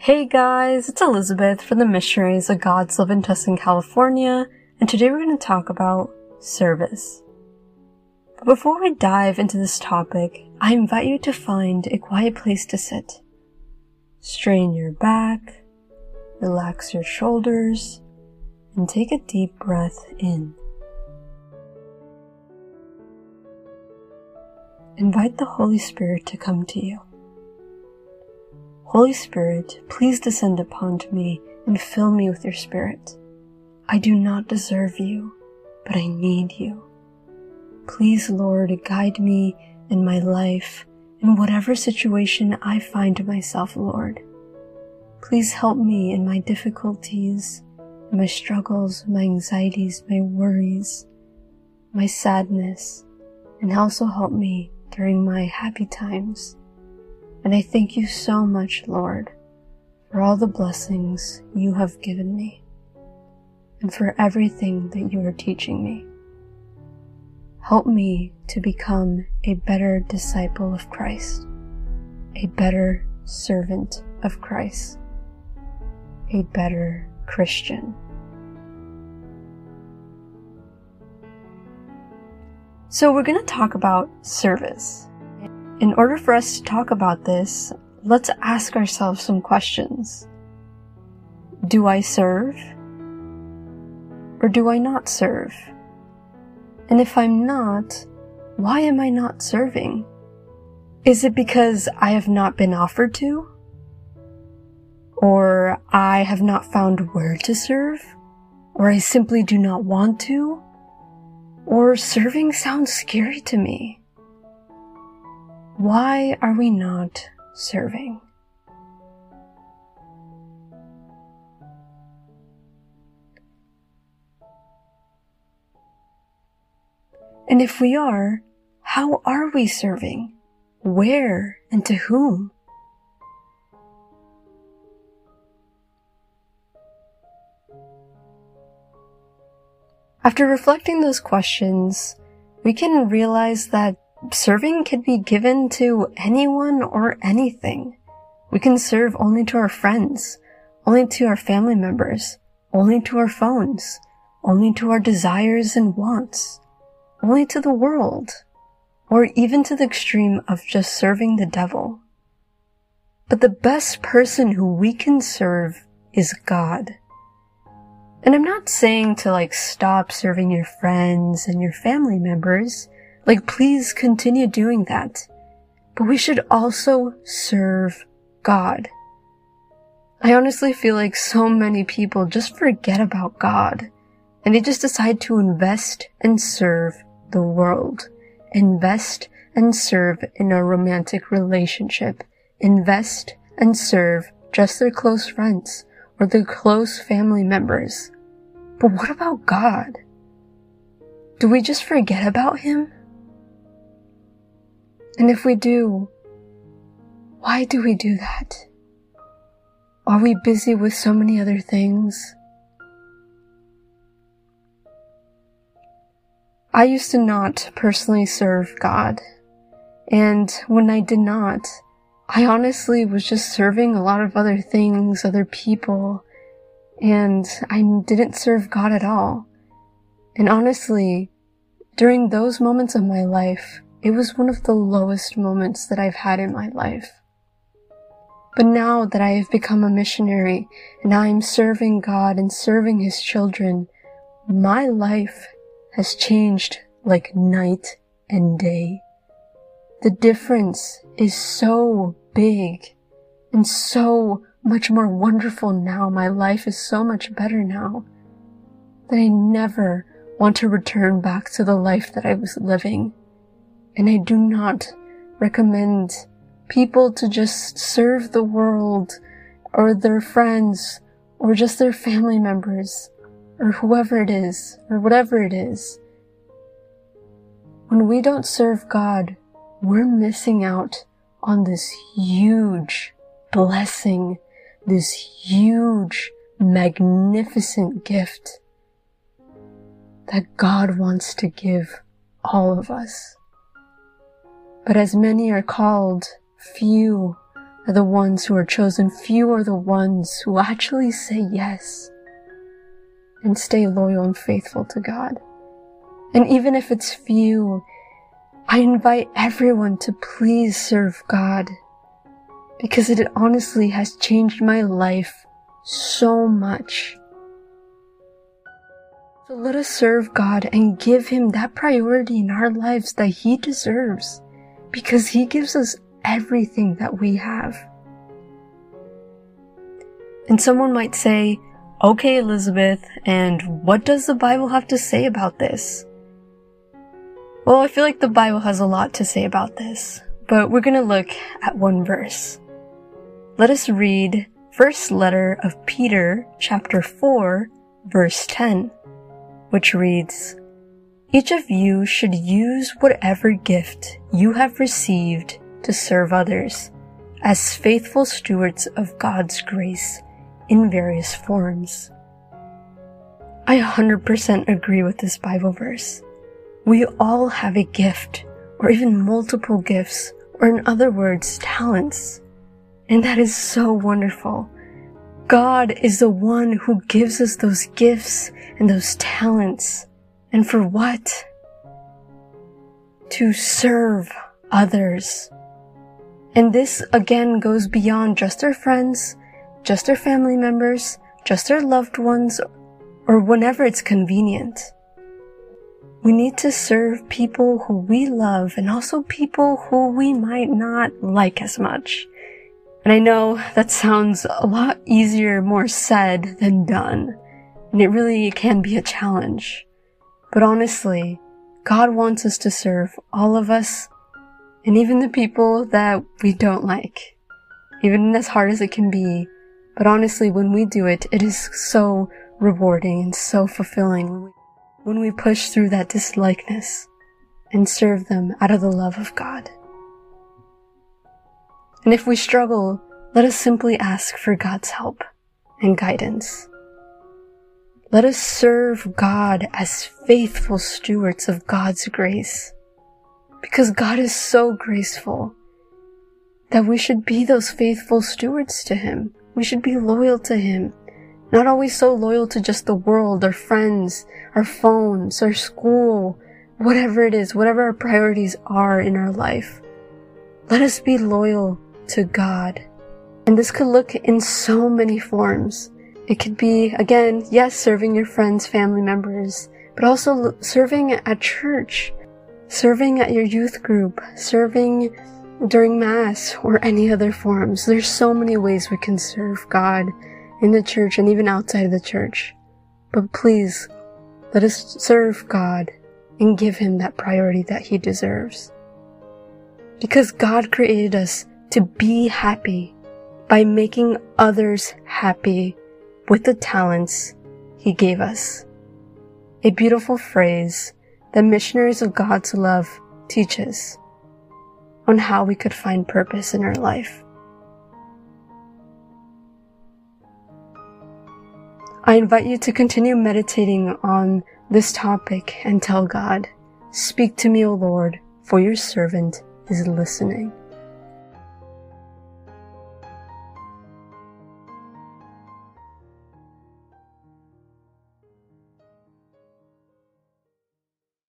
Hey guys, it's Elizabeth from the Missionaries of God's Love in Tustin, California, and today we're going to talk about service. But before we dive into this topic, I invite you to find a quiet place to sit. Strain your back, relax your shoulders, and take a deep breath in. Invite the Holy Spirit to come to you. Holy Spirit, please descend upon me and fill me with your Spirit. I do not deserve you, but I need you. Please, Lord, guide me in my life in whatever situation I find myself, Lord. Please help me in my difficulties, my struggles, my anxieties, my worries, my sadness, and also help me during my happy times. And I thank you so much, Lord, for all the blessings you have given me and for everything that you are teaching me. Help me to become a better disciple of Christ, a better servant of Christ, a better Christian. So we're going to talk about service. In order for us to talk about this, let's ask ourselves some questions. Do I serve? Or do I not serve? And if I'm not, why am I not serving? Is it because I have not been offered to? Or I have not found where to serve? Or I simply do not want to? Or serving sounds scary to me? Why are we not serving? And if we are, how are we serving? Where and to whom? After reflecting those questions, we can realize that serving can be given to anyone or anything. We can serve only to our friends, only to our family members, only to our phones, only to our desires and wants, only to the world, or even to the extreme of just serving the devil. But the best person who we can serve is God. And I'm not saying to like stop serving your friends and your family members. Like please continue doing that. But we should also serve God. I honestly feel like so many people just forget about God and they just decide to invest and serve the world. Invest and serve in a romantic relationship. Invest and serve just their close friends or their close family members. But what about God? Do we just forget about Him? And if we do, why do we do that? Are we busy with so many other things? I used to not personally serve God. And when I did not, I honestly was just serving a lot of other things, other people, and I didn't serve God at all. And honestly, during those moments of my life, it was one of the lowest moments that I've had in my life. But now that I have become a missionary and I am serving God and serving His children, my life has changed like night and day. The difference is so big and so much more wonderful now. My life is so much better now that I never want to return back to the life that I was living. And I do not recommend people to just serve the world or their friends or just their family members or whoever it is or whatever it is. When we don't serve God, we're missing out on this huge blessing this huge, magnificent gift that God wants to give all of us. But as many are called, few are the ones who are chosen. Few are the ones who actually say yes and stay loyal and faithful to God. And even if it's few, I invite everyone to please serve God because it honestly has changed my life so much. So let us serve God and give Him that priority in our lives that He deserves because He gives us everything that we have. And someone might say, okay, Elizabeth, and what does the Bible have to say about this? Well, I feel like the Bible has a lot to say about this, but we're gonna look at one verse. Let us read first letter of Peter, chapter 4, verse 10, which reads, Each of you should use whatever gift you have received to serve others as faithful stewards of God's grace in various forms. I 100% agree with this Bible verse. We all have a gift, or even multiple gifts, or in other words, talents. And that is so wonderful. God is the one who gives us those gifts and those talents. And for what? To serve others. And this again goes beyond just our friends, just our family members, just our loved ones, or whenever it's convenient. We need to serve people who we love and also people who we might not like as much. And I know that sounds a lot easier, more said than done. And it really can be a challenge. But honestly, God wants us to serve all of us and even the people that we don't like. Even as hard as it can be. But honestly, when we do it, it is so rewarding and so fulfilling when we, push through that dislikeness and serve them out of the love of God. And if we struggle, let us simply ask for God's help and guidance. Let us serve God as faithful stewards of God's grace. Because God is so graceful that we should be those faithful stewards to Him. We should be loyal to Him. Not always so loyal to just the world, our friends, our phones, our school, whatever it is, whatever our priorities are in our life. Let us be loyal to God. And this could look in so many forms. It could be, again, yes, serving your friends, family members, but also serving at church, serving at your youth group, serving during Mass, or any other forms. There's so many ways we can serve God in the church and even outside of the church. But please, let us serve God and give Him that priority that He deserves. Because God created us to be happy by making others happy with the talents He gave us. A beautiful phrase that missionaries of God's love teach us on how we could find purpose in our life. I invite you to continue meditating on this topic and tell God, Speak to me, O Lord, for your servant is listening.